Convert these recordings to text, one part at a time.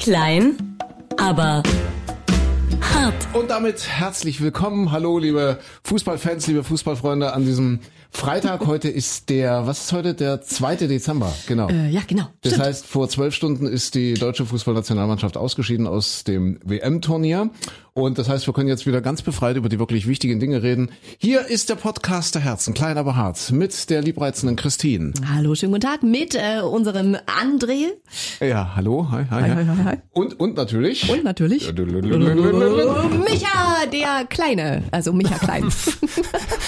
Klein, aber hart. Und damit herzlich willkommen. Hallo, liebe Fußballfans, liebe Fußballfreunde an diesem Freitag. Heute ist der, was ist heute? Der 2. Dezember, genau. Äh, ja, genau. Das Stimmt. heißt, vor zwölf Stunden ist die deutsche Fußballnationalmannschaft ausgeschieden aus dem WM-Turnier. Und das heißt, wir können jetzt wieder ganz befreit über die wirklich wichtigen Dinge reden. Hier ist der Podcast der Herzen, klein aber hart, mit der liebreizenden Christine. Hallo, schönen guten Tag mit äh, unserem André. Ja, hallo, hi, hi, hi. hi, hi, hi. Und, und natürlich. Und natürlich Micha, der Kleine. Also Micha Klein.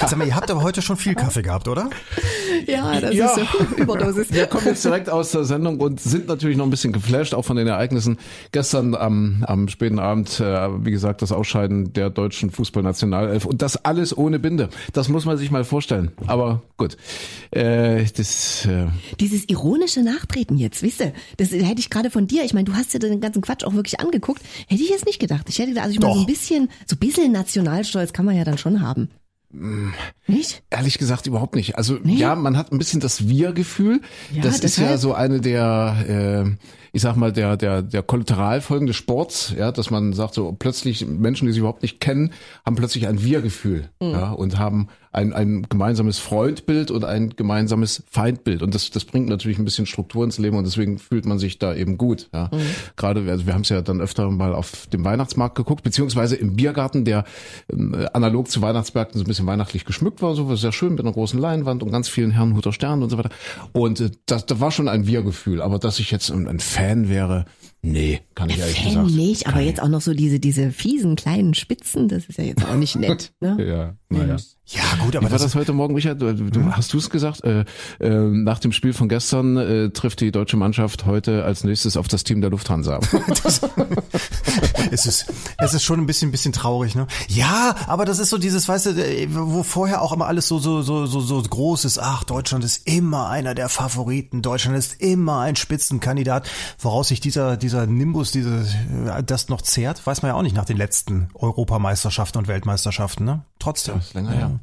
Sag mal, ihr habt aber heute schon viel Kaffee gehabt, oder? ja, das Ja. ist so Überdosis. Wir kommen jetzt direkt aus der Sendung und sind natürlich noch ein bisschen geflasht, auch von den Ereignissen gestern am, am späten Abend. Äh, wie gesagt, das Ausscheiden der deutschen Fußballnationalelf und das alles ohne Binde. Das muss man sich mal vorstellen. Aber gut, äh, das äh, Dieses ironische Nachtreten jetzt, wisst ihr, das hätte ich gerade von dir, ich meine, du hast dir den ganzen Quatsch auch wirklich angeguckt, hätte ich jetzt nicht gedacht. Ich hätte gedacht, also ich meine, so ein bisschen, so ein bisschen Nationalstolz kann man ja dann schon haben. Nicht? Ehrlich gesagt überhaupt nicht. Also ja, man hat ein bisschen das Wir-Gefühl. Ja, das ist ja so eine der, äh, ich sag mal, der, der, der Kollateralfolgen des Sports, ja, dass man sagt, so plötzlich Menschen, die sich überhaupt nicht kennen, haben plötzlich ein Wir-Gefühl, Mhm. ja, und haben ein, ein gemeinsames Freundbild und ein gemeinsames Feindbild. Und das, das bringt natürlich ein bisschen Struktur ins Leben und deswegen fühlt man sich da eben gut. Ja. Mhm. Gerade, also wir haben es ja dann öfter mal auf dem Weihnachtsmarkt geguckt, beziehungsweise im Biergarten, der ähm, analog zu Weihnachtsmärkten so ein bisschen weihnachtlich geschmückt war, so war sehr schön mit einer großen Leinwand und ganz vielen Herrenhuter Sternen und so weiter. Und äh, das, das war schon ein Wir-Gefühl. Aber dass ich jetzt ein, ein Fan wäre, nee, kann ich ehrlich Fan gesagt. nicht, aber jetzt auch noch so diese, diese fiesen kleinen Spitzen, das ist ja jetzt auch nicht nett. Ne? Ja, naja. Ja, gut, aber Wie war das, das heute Morgen, Richard? Du, Hm? Hast du es gesagt? Äh, äh, nach dem Spiel von gestern äh, trifft die deutsche Mannschaft heute als nächstes auf das Team der Lufthansa. es ist, es ist schon ein bisschen, bisschen traurig, ne? Ja, aber das ist so dieses, weißt du, äh, wo vorher auch immer alles so, so, so, so, so groß ist. Ach, Deutschland ist immer einer der Favoriten. Deutschland ist immer ein Spitzenkandidat. Woraus sich dieser, dieser Nimbus, diese, äh, das noch zehrt, weiß man ja auch nicht nach den letzten Europameisterschaften und Weltmeisterschaften, ne? Trotzdem. ist länger her.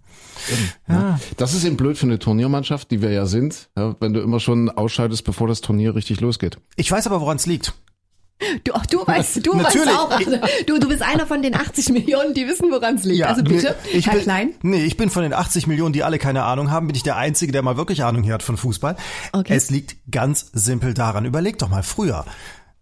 Ja. Das ist eben blöd für eine Turniermannschaft, die wir ja sind, ja, wenn du immer schon ausscheidest, bevor das Turnier richtig losgeht. Ich weiß aber, woran es liegt. Du, auch du weißt, du weißt Natürlich. auch. Also, du, du bist einer von den 80 Millionen, die wissen, woran es liegt. also bitte, ich Herr bin, Klein. Nee, ich bin von den 80 Millionen, die alle keine Ahnung haben, bin ich der Einzige, der mal wirklich Ahnung hier hat von Fußball. Okay. Es liegt ganz simpel daran. Überleg doch mal früher.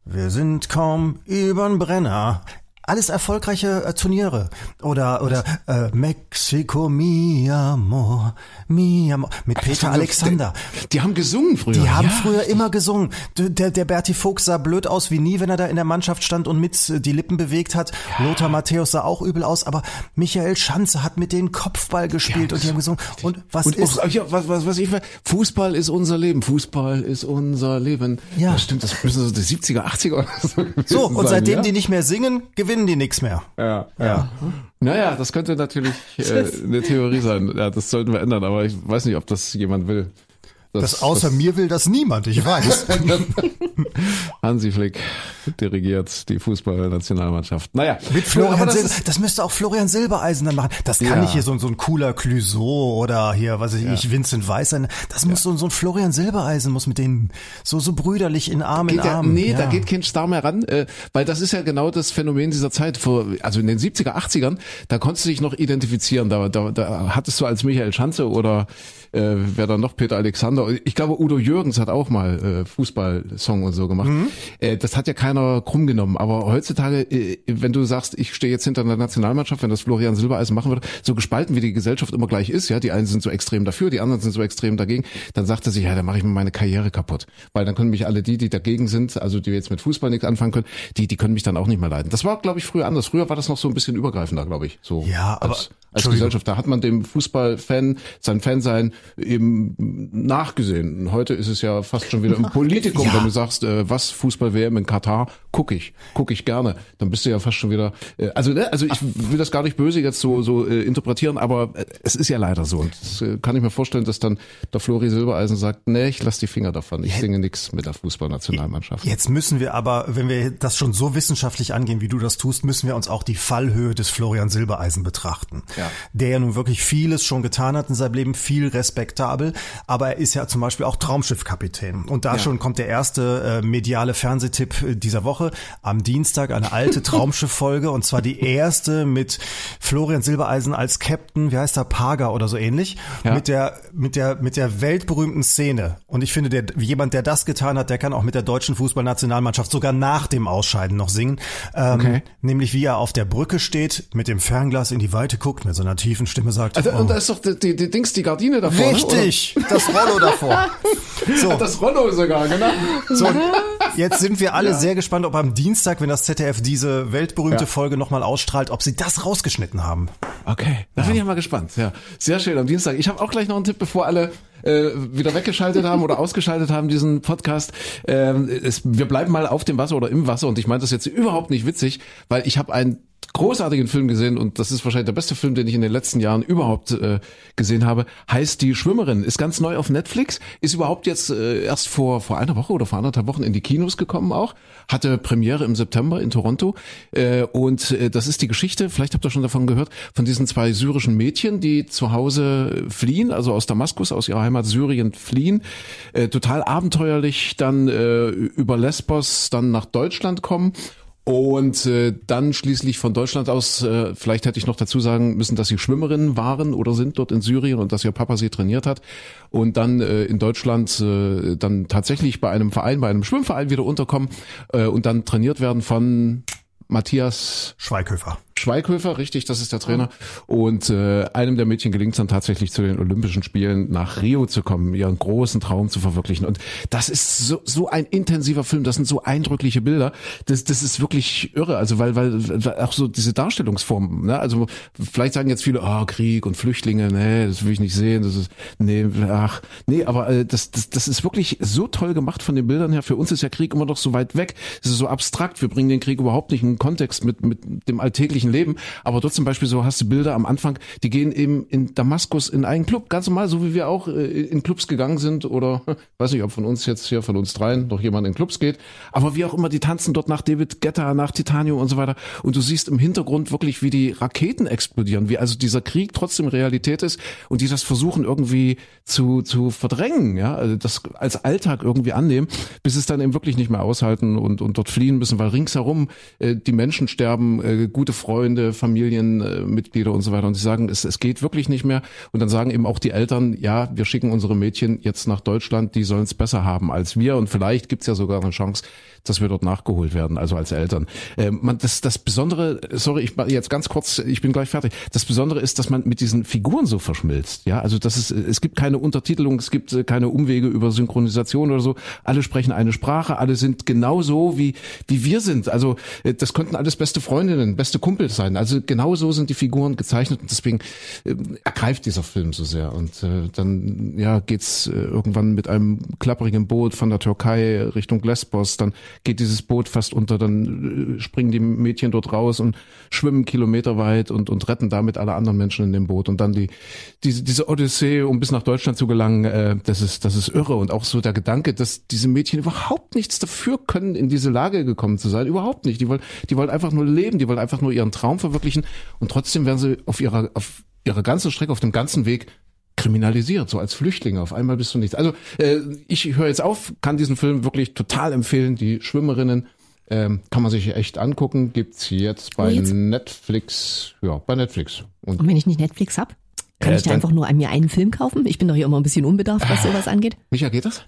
Wir sind kaum übern Brenner. Alles erfolgreiche äh, Turniere. Oder, oder äh, Mexico, mi amor, mi amor. Mit Peter Alexander. Die, die haben gesungen früher. Die haben ja. früher immer gesungen. Der, der Berti Fuchs sah blöd aus wie nie, wenn er da in der Mannschaft stand und mit äh, die Lippen bewegt hat. Lothar Matthäus sah auch übel aus, aber Michael Schanze hat mit denen Kopfball gespielt und die haben gesungen. Und was Und ist... auch, ja, was, was, was ich, Fußball ist unser Leben. Fußball ist unser Leben. Ja. Das stimmt, das müssen so die 70er, 80er oder so so, und sein, seitdem ja? die nicht mehr singen, gewinnen die nichts mehr. Ja, ja. Naja, das könnte natürlich äh, eine Theorie sein. Ja, das sollten wir ändern, aber ich weiß nicht, ob das jemand will. Das außer mir will das niemand, ich weiß. Hansi Flick dirigiert die Fußballnationalmannschaft. Naja, Mit Florian das Silber, das müsste auch Florian Silbereisen dann machen. Das kann Ja. nicht hier so, so ein cooler Clouseau oder hier, was weiß ich, Vincent Weiss sein. Das muss so, so ein Florian Silbereisen muss mit denen so, so brüderlich in Arm in geht ja, Arm. nee, ja. da geht kein Star mehr ran, äh, weil das ist ja genau das Phänomen dieser Zeit. Vor, also in den 70er, 80ern, da konntest du dich noch identifizieren. Da, da, da hattest du als Michael Schanze oder äh, wer dann noch, Peter Alexander. Ich glaube, Udo Jürgens hat auch mal äh, Fußballsong und so gemacht. Äh, das hat ja keiner krumm genommen. Aber heutzutage, äh, wenn du sagst, ich stehe jetzt hinter einer Nationalmannschaft, wenn das Florian Silbereisen machen würde, so gespalten wie die Gesellschaft immer gleich ist, ja, die einen sind so extrem dafür, die anderen sind so extrem dagegen, dann sagt er sich, ja, dann mache ich mir meine Karriere kaputt. Weil dann können mich alle die, die dagegen sind, also die jetzt mit Fußball nichts anfangen können, die, die können mich dann auch nicht mehr leiden. Das war, glaube ich, früher anders. Früher war das noch so ein bisschen übergreifender, glaube ich. So Ja, aber- als, als. Gesellschaft. Da hat man dem Fußballfan, sein Fansein eben nachgesehen. Heute ist es ja fast schon wieder ein Politikum, Ja. wenn du sagst, äh, was Fußball-WM in Katar, guck ich, guck ich gerne. Dann bist du ja fast schon wieder, äh, also ne, also ich will das gar nicht böse jetzt so so äh, interpretieren, aber äh, es ist ja leider so. Und das äh, kann ich mir vorstellen, dass dann der Flori Silbereisen sagt, nee, ich lass die Finger davon, ich singe nix mit der Fußballnationalmannschaft. Jetzt müssen wir aber, wenn wir das schon so wissenschaftlich angehen, wie du das tust, müssen wir uns auch die Fallhöhe des Florian Silbereisen betrachten. Ja. Der ja nun wirklich vieles schon getan hat in seinem Leben, viel respektabel, aber er ist ja zum Beispiel auch Traumschiffkapitän. Und da Ja. schon kommt der erste äh, mediale Fernsehtipp dieser dieser Woche am Dienstag eine alte Traumschiff-Folge und zwar die erste mit Florian Silbereisen als Captain, wie heißt er, Paga oder so ähnlich, Ja. mit der mit der mit der weltberühmten Szene. Und ich finde, der jemand, der das getan hat, der kann auch mit der deutschen Fußballnationalmannschaft sogar nach dem Ausscheiden noch singen. Ähm, Okay. Nämlich wie er auf der Brücke steht, mit dem Fernglas in die Weite guckt, mit so einer tiefen Stimme sagt. Also, oh, Und da ist doch die, die, die Dings, die Gardine davor. Richtig, das Rollo davor. So, Oder? Das Rollo sogar, genau. so, jetzt sind wir alle sehr gespannt, ob am Dienstag, wenn das ZDF diese weltberühmte Ja. Folge nochmal ausstrahlt, ob sie das rausgeschnitten haben. Okay, da bin ich mal gespannt. Ja, sehr schön am Dienstag. Ich habe auch gleich noch einen Tipp, bevor alle äh, wieder weggeschaltet haben oder ausgeschaltet haben diesen Podcast. Ähm, es, wir bleiben mal auf dem Wasser oder im Wasser und ich meine das jetzt überhaupt nicht witzig, weil ich habe einen großartigen Film gesehen und das ist wahrscheinlich der beste Film, den ich in den letzten Jahren überhaupt äh, gesehen habe. Heißt Die Schwimmerin, ist ganz neu auf Netflix, ist überhaupt jetzt äh, erst vor vor einer Woche oder vor anderthalb Wochen in die Kinos gekommen auch, hatte Premiere im September in Toronto. Äh, und äh, das ist die Geschichte, vielleicht habt ihr schon davon gehört, von diesen zwei syrischen Mädchen, die zu Hause fliehen, also aus Damaskus, aus ihrer Heimat Syrien fliehen, äh, total abenteuerlich dann äh, über Lesbos dann nach Deutschland kommen und äh, dann schließlich von Deutschland aus, äh, vielleicht hätte ich noch dazu sagen müssen, dass sie Schwimmerinnen waren oder sind dort in Syrien und dass ihr Papa sie trainiert hat. Und dann äh, in Deutschland äh, dann tatsächlich bei einem Verein, bei einem Schwimmverein wieder unterkommen äh, und dann trainiert werden von Matthias Schweighöfer. Schweighöfer, richtig, das ist der Trainer. Und äh, einem der Mädchen gelingt es dann tatsächlich zu den Olympischen Spielen nach Rio zu kommen, ihren großen Traum zu verwirklichen. Und das ist so, so ein intensiver Film, das sind so eindrückliche Bilder. Das, das ist wirklich irre. Also weil, weil, weil auch so diese Darstellungsformen, ne? Also vielleicht sagen jetzt viele, oh, Krieg und Flüchtlinge, nee, das will ich nicht sehen. Das ist, nee, ach, nee, aber äh, das, das, das ist wirklich so toll gemacht von den Bildern her. Für uns ist ja Krieg immer noch so weit weg. Es ist so abstrakt. Wir bringen den Krieg überhaupt nicht in einen Kontext mit, mit dem alltäglichen Leben. Aber dort zum Beispiel so hast du Bilder am Anfang, die gehen eben in Damaskus in einen Club, ganz normal, so wie wir auch äh, in Clubs gegangen sind oder weiß nicht, ob von uns jetzt hier, von uns dreien noch jemand in Clubs geht. Aber wie auch immer, die tanzen dort nach David Guetta, nach Titanium und so weiter. Und du siehst im Hintergrund wirklich, wie die Raketen explodieren, wie also dieser Krieg trotzdem Realität ist und die das versuchen irgendwie zu, zu verdrängen, ja, also das als Alltag irgendwie annehmen, bis es dann eben wirklich nicht mehr aushalten und, und dort fliehen müssen, weil ringsherum äh, die Menschen sterben, äh, gute Freunde, Familienmitglieder äh, und so weiter. Und sie sagen, es, es geht wirklich nicht mehr. Und dann sagen eben auch die Eltern, ja, wir schicken unsere Mädchen jetzt nach Deutschland, die sollen es besser haben als wir. Und vielleicht gibt's ja sogar eine Chance, dass wir dort nachgeholt werden, also als Eltern. Äh, man, das, das Besondere, sorry, ich jetzt ganz kurz, ich bin gleich fertig. Das Besondere ist, dass man mit diesen Figuren so verschmilzt. Ja, also das ist, es gibt keine Untertitelung, es gibt äh, keine Umwege über Synchronisation oder so. Alle sprechen eine Sprache, alle sind genauso wie wie wir sind. Also äh, das könnten alles beste Freundinnen, beste Kumpels sein. Also genau so sind die Figuren gezeichnet und deswegen äh, ergreift dieser Film so sehr. Und äh, dann ja geht's äh, irgendwann mit einem klapperigen Boot von der Türkei Richtung Lesbos. Dann geht dieses Boot fast unter, dann äh, springen die Mädchen dort raus und schwimmen kilometerweit und und retten damit alle anderen Menschen in dem Boot. Und dann die diese diese Odyssee, um bis nach Deutschland zu gelangen, äh, das ist das ist irre und auch so der Gedanke, dass diese Mädchen überhaupt nichts dafür können, in diese Lage gekommen zu sein, überhaupt nicht. Die wollen die wollen einfach nur leben, die wollen einfach nur ihren Traum verwirklichen und trotzdem werden sie auf ihrer auf ihrer ganzen Strecke, auf dem ganzen Weg kriminalisiert, so als Flüchtlinge. Auf einmal bist du nichts. Also äh, ich höre jetzt auf, kann diesen Film wirklich total empfehlen. Die Schwimmerinnen ähm, kann man sich echt angucken. Gibt's jetzt bei jetzt? Netflix. Ja, bei Netflix. Und Und wenn ich nicht Netflix hab, kann Äh, ich da einfach nur an mir einen Film kaufen? Ich bin doch hier immer ein bisschen unbedarft, was sowas angeht. Micha, geht das?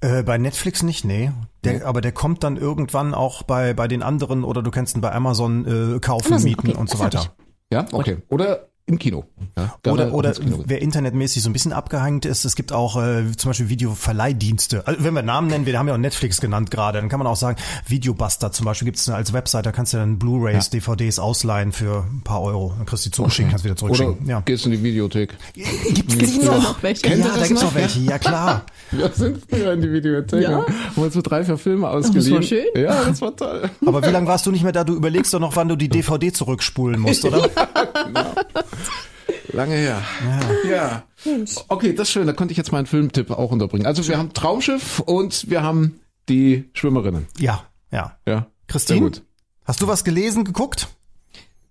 Äh, bei Netflix nicht, nee. Der, Aber der kommt dann irgendwann auch bei, bei den anderen oder du kannst ihn bei Amazon äh, kaufen, Amazon, mieten okay, und so weiter. Ja, okay. Oder im Kino. Ja, Oder, oder Kino wer internetmäßig so ein bisschen abgehängt ist, es gibt auch äh, zum Beispiel Videoverleihdienste. Also wenn wir Namen nennen, wir haben ja auch Netflix genannt gerade, dann kann man auch sagen, Videobuster zum Beispiel gibt es als Website, da kannst du dann Blu-Rays, DVDs ausleihen für ein paar Euro. Dann kriegst du die zugeschickt, kannst wieder Oder zurückschicken. Ja. gehst in die Videothek. Gibt's Gibt's da noch welche? Kennt ja, da das gibt's noch? welche, ja klar. Wir sind früher in die Videothek. Ja? Haben uns so drei, vier Filme ausgeliehen. war schön. Ja, das war toll. Aber wie lange warst du nicht mehr da? Du überlegst doch noch, wann du die DVD zurückspulen musst, oder? Lange her. Ja. Okay, das ist schön. Da konnte ich jetzt meinen Filmtipp auch unterbringen. Also wir haben Traumschiff und wir haben die Schwimmerinnen. Ja, ja. Ja. Christine? Sehr gut. Hast du was gelesen, geguckt?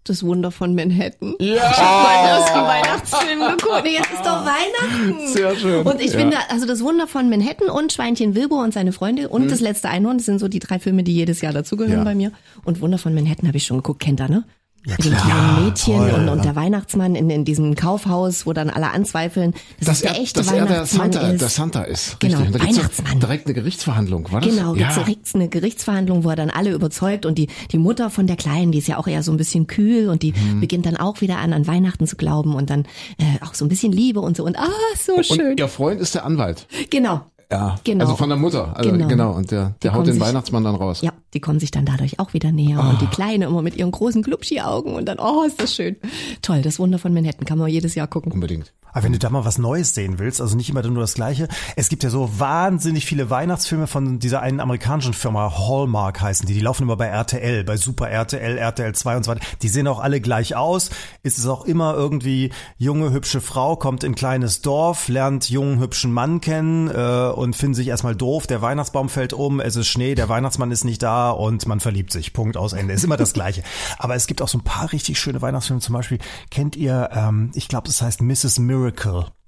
Das Wunder von Manhattan. Ja. Ich habe meinen ersten Weihnachtsfilm geguckt. Nee, Jetzt ist doch Weihnachten. Sehr schön. Und ich Ja. finde, also das Wunder von Manhattan und Schweinchen Wilbur und seine Freunde und das letzte Einhorn, das sind so die drei Filme, die jedes Jahr dazugehören Ja. bei mir. Und Wunder von Manhattan habe ich schon geguckt, kennt ihr, ne? Ja, Mit dem klar. kleinen Mädchen Toll, und, und der Weihnachtsmann in, in diesem Kaufhaus, wo dann alle anzweifeln, dass dass es der er, echte dass er der Weihnachtsmann Santa, ist. der Santa ist. Genau, Richtig. Und da Weihnachtsmann. Direkt eine Gerichtsverhandlung, war das? Genau, ja. direkt eine Gerichtsverhandlung, wo er dann alle überzeugt und die, die Mutter von der Kleinen, die ist ja auch eher so ein bisschen kühl und die Mhm. beginnt dann auch wieder an, an Weihnachten zu glauben und dann äh, auch so ein bisschen Liebe und so und ah, so schön. Und ihr Freund ist der Anwalt. Genau. Ja. Genau. Also von der Mutter. Also genau. Genau. Und der, Die der haut den sich- Weihnachtsmann dann raus. Ja, die kommen sich dann dadurch auch wieder näher und die Kleine immer mit ihren großen Glubschi-Augen und dann, oh, ist das schön. Toll, das Wunder von Manhattan kann man jedes Jahr gucken. Unbedingt. Aber wenn du da mal was Neues sehen willst, also nicht immer nur das Gleiche. Es gibt ja so wahnsinnig viele Weihnachtsfilme von dieser einen amerikanischen Firma, Hallmark heißen die. Die laufen immer bei RTL, bei Super RTL, RTL 2 und so weiter. Die sehen auch alle gleich aus. Ist es auch immer irgendwie junge, hübsche Frau, kommt in ein kleines Dorf, lernt jungen, hübschen Mann kennen äh, und finden sich erstmal doof. Der Weihnachtsbaum fällt um, es ist Schnee, der Weihnachtsmann ist nicht da und man verliebt sich. Punkt aus Ende. Ist immer das Gleiche. Aber es gibt auch so ein paar richtig schöne Weihnachtsfilme. Zum Beispiel kennt ihr, ähm, ich glaube, es heißt Mrs. Miracle.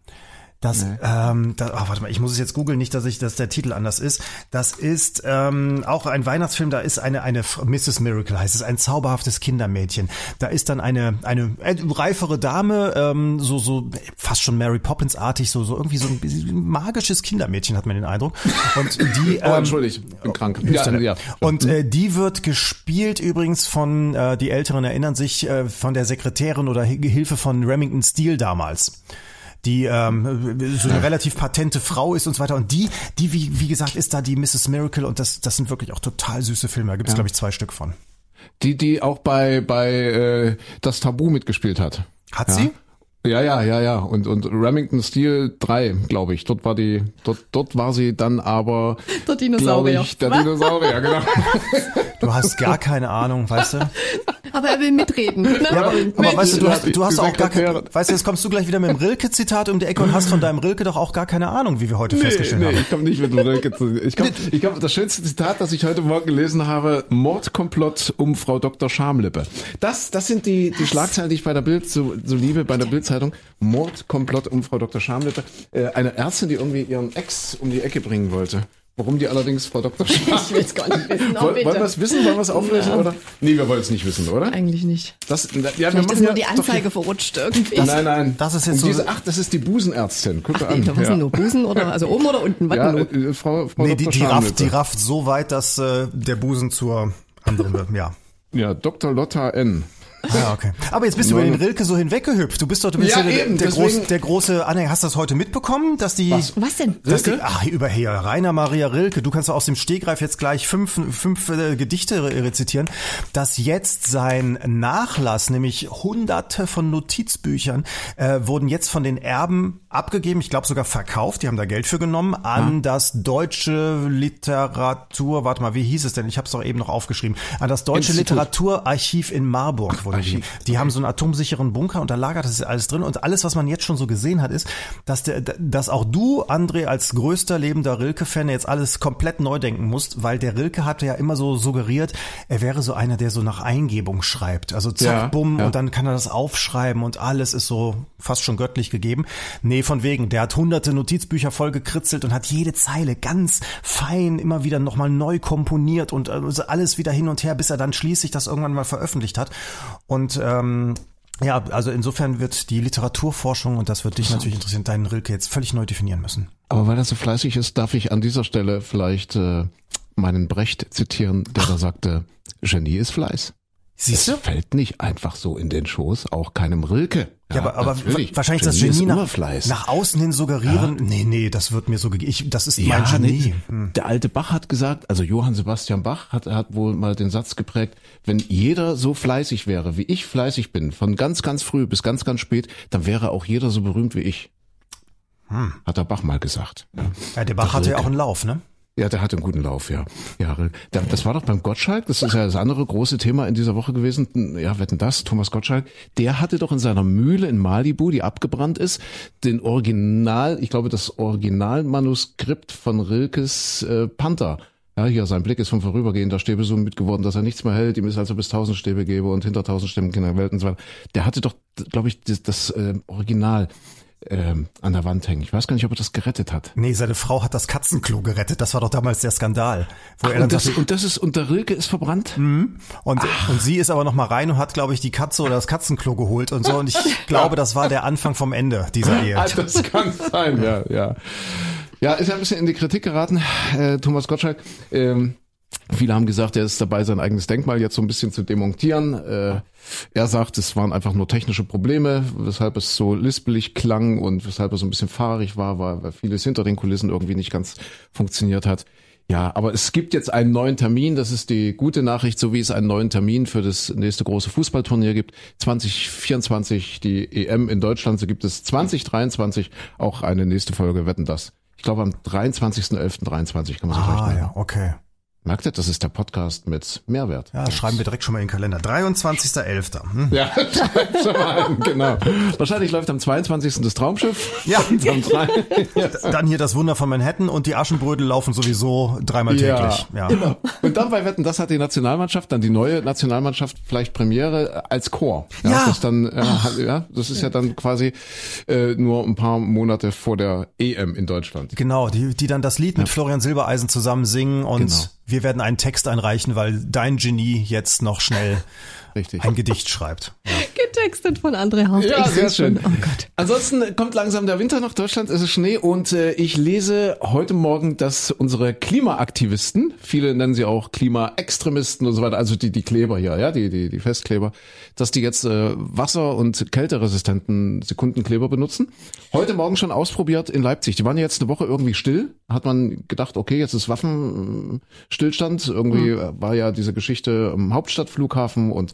Das, ähm, da, oh, warte mal, ich muss es jetzt googeln, nicht, dass ich, dass der Titel anders ist. Das ist ähm, auch ein Weihnachtsfilm. Da ist eine eine Mrs. Miracle heißt es, ein zauberhaftes Kindermädchen. Da ist dann eine eine äh, reifere Dame, ähm, so so fast schon Mary Poppins artig, so so irgendwie so ein magisches Kindermädchen hat man den Eindruck. Und die Oh, ähm, entschuldigt, ich bin krank. ja, ja. Und äh, die wird gespielt übrigens von, äh, die Älteren erinnern sich, äh, von der Sekretärin oder Hi- Hilfe von Remington Steele damals die ähm, so eine relativ patente Frau ist und so weiter. Und die, die wie, wie gesagt, ist da die Mrs. Miracle und das, das sind wirklich auch total süße Filme. Da gibt es, glaube ich, zwei Stück von. Die, die auch bei, bei äh, Das Tabu mitgespielt hat. Hat Ja. sie? Ja, ja, ja, ja. Und, und Remington Steel 3, glaube ich. Dort war die, dort, dort war sie dann aber, Der Dinosaurier. ich, der Dinosaurier, genau. Du hast gar keine Ahnung, weißt du? Aber er will mitreden. Ne? Ja, aber, aber weißt du, du hast, du hast auch gar keine, weißt du, jetzt kommst du gleich wieder mit dem Rilke-Zitat um die Ecke und hast von deinem Rilke doch auch gar keine Ahnung, wie wir heute festgestellt nee, haben. ich komme nicht mit dem Rilke zu. Ich komme, ich komm, das schönste Zitat, das ich heute Morgen gelesen habe, Mordkomplott um Frau Dr. Schamlippe. Das, das sind die, die Schlagzeilen, die ich bei der Bild so, so liebe, bei der Bildzeitung. Mordkomplott um Frau Dr. Schamlippe. Äh, eine Ärztin, die irgendwie ihren Ex um die Ecke bringen wollte. Warum die allerdings Frau Dr. Schamlippe? Ich will es gar nicht wissen. Oh, Wollen bitte. wollen wir es wissen? Wollen wir es auflösen? Oder? Nee, wir wollen es nicht wissen, oder? Eigentlich nicht. Das, ja, wir Vielleicht machen ist nur ja die doch Anzeige verrutscht irgendwie. hier- Nein, nein. Das ist jetzt so- diese, ach, das ist die Busenärztin. Guck Ach an. nee, da was ja. denn nur Busen oder also oben oder unten? Was Ja, nur? äh, Frau, Frau Nee, die, Dr. die, rafft, die rafft so weit, dass äh, der Busen zur anderen wird. Ja. Ja, Dr. Lotta N. Ah, okay. Aber jetzt bist du über den Rilke so hinweggehüpft. Du bist doch, du bist Ja, ja, der, eben, der, groß, der große Anhänger. Hast du das heute mitbekommen, dass die, Was? Was denn? dass die, Rilke? ach, über hier, Rainer Maria Rilke, du kannst doch aus dem Stegreif jetzt gleich fünf, fünf äh, Gedichte re rezitieren, dass jetzt sein Nachlass, nämlich hunderte von Notizbüchern, äh, wurden jetzt von den Erben abgegeben, ich glaube sogar verkauft, die haben da Geld für genommen, an das deutsche Literatur, warte mal, wie hieß es denn? Ich habe es doch eben noch aufgeschrieben, an das deutsche Institut. Literaturarchiv in Marburg die. Archiv. Die haben so einen atomsicheren Bunker und da lagert das alles drin und alles, was man jetzt schon so gesehen hat, ist, dass der, dass auch du, André, als größter lebender Rilke-Fan jetzt alles komplett neu denken musst, weil der Rilke hatte ja immer so suggeriert, er wäre so einer, der so nach Eingebung schreibt. Also zack, Ja, bumm, ja. und dann kann er das aufschreiben und alles ist so fast schon göttlich gegeben. Nee, von wegen. Der hat hunderte Notizbücher voll gekritzelt und hat jede Zeile ganz fein immer wieder nochmal neu komponiert und also alles wieder hin und her, bis er dann schließlich das irgendwann mal veröffentlicht hat. Und ähm, ja, also insofern wird die Literaturforschung, und das wird dich natürlich interessieren, deinen Rilke jetzt völlig neu definieren müssen. Aber weil er so fleißig ist, darf ich an dieser Stelle vielleicht äh, meinen Brecht zitieren, der da sagte, Genie ist Fleiß. Siehst du? Es fällt nicht einfach so in den Schoß, auch keinem Rilke. Ja, aber, aber wa- wahrscheinlich das Genie ist Genie nach, nach außen hin suggerieren. Nee, nee, das wird mir so gegeben. Das ist mein Ja, Genie. nee, der alte Bach hat gesagt, also Johann Sebastian Bach hat, hat wohl mal den Satz geprägt, wenn jeder so fleißig wäre, wie ich fleißig bin, von ganz, ganz früh bis ganz, ganz spät, dann wäre auch jeder so berühmt wie ich. Hat der Bach mal gesagt. Ja. Ja, der Bach hatte ja auch einen Lauf, ne? Ja, der hat einen guten Lauf, ja. ja das war doch beim Gottschalk, das ist ja das andere große Thema in dieser Woche gewesen. Ja, wetten das, Thomas Gottschalk, der hatte doch in seiner Mühle in Malibu, die abgebrannt ist, den Original, ich glaube, das Originalmanuskript von Rilkes äh, Panther Ja, hier, sein Blick ist vom vorübergehender Stäbe so mitgeworden, dass er nichts mehr hält. Ihm ist also bis tausend Stäbe gebe und hinter tausend Stäben Kinderwelt und so weiter. Der hatte doch, glaube ich, das, das äh, Original ähm, an der Wand hängen. Ich weiß gar nicht, ob er das gerettet hat. Nee, seine Frau hat das Katzenklo gerettet. Das war doch damals der Skandal. Wo Ach, er und, das, sagte, und das ist, und der Rilke ist verbrannt? und, und sie ist aber noch mal rein und hat, glaube ich, die Katze oder das Katzenklo geholt und so. Und ich glaube, das war der Anfang vom Ende dieser Ehe. Ah, das kann sein, ja, ja. Ja, ist ja ein bisschen in die Kritik geraten, äh, Thomas Gottschalk. Ähm, viele haben gesagt, er ist dabei, sein eigenes Denkmal jetzt so ein bisschen zu demontieren. Äh, er sagt, es waren einfach nur technische Probleme, weshalb es so lispelig klang und weshalb er so ein bisschen fahrig war, weil, vieles hinter den Kulissen irgendwie nicht ganz funktioniert hat. Ja, aber es gibt jetzt einen neuen Termin, das ist die gute Nachricht, so wie es einen neuen Termin für das nächste große Fußballturnier gibt. 2024 die EM in Deutschland, so gibt es 2023 auch eine nächste Folge Wetten das. Ich glaube am 23.11.23 kann man sich Ah, melden. ja, okay. Merkt ihr, das ist der Podcast mit Mehrwert. Ja, schreiben wir direkt schon mal in den Kalender. 23.11. Hm? Ja, schreibt schon mal ein, genau. Wahrscheinlich läuft am 22. das Traumschiff. Ja. Dann hier das Wunder von Manhattan und die Aschenbrödel laufen sowieso dreimal täglich. Ja. Genau. Und dann bei Wetten, das hat die Nationalmannschaft, dann die neue Nationalmannschaft vielleicht Premiere als Chor. Ja. Das dann, äh, ja, das ist ja dann quasi äh, nur ein paar Monate vor der EM in Deutschland. Genau, die, die dann das Lied mit Florian Silbereisen zusammen singen und Genau. Wir werden einen Text einreichen, weil dein Genie jetzt noch schnell Richtig. ein Gedicht schreibt. Getextet von André Haupt. Ja, Ich sehr schön. Oh Gott. Ansonsten kommt langsam der Winter nach Deutschland, es ist Schnee und äh, ich lese heute Morgen, dass unsere Klimaaktivisten, viele nennen sie auch Klimaextremisten und so weiter, also die die Kleber hier, ja, die die die Festkleber, dass die jetzt äh, wasser- und kälteresistenten Sekundenkleber benutzen. Heute Morgen schon ausprobiert in Leipzig. Die waren jetzt eine Woche irgendwie still, hat man gedacht, okay, jetzt ist Waffenstillstand. Irgendwie äh, war ja diese Geschichte am Hauptstadtflughafen und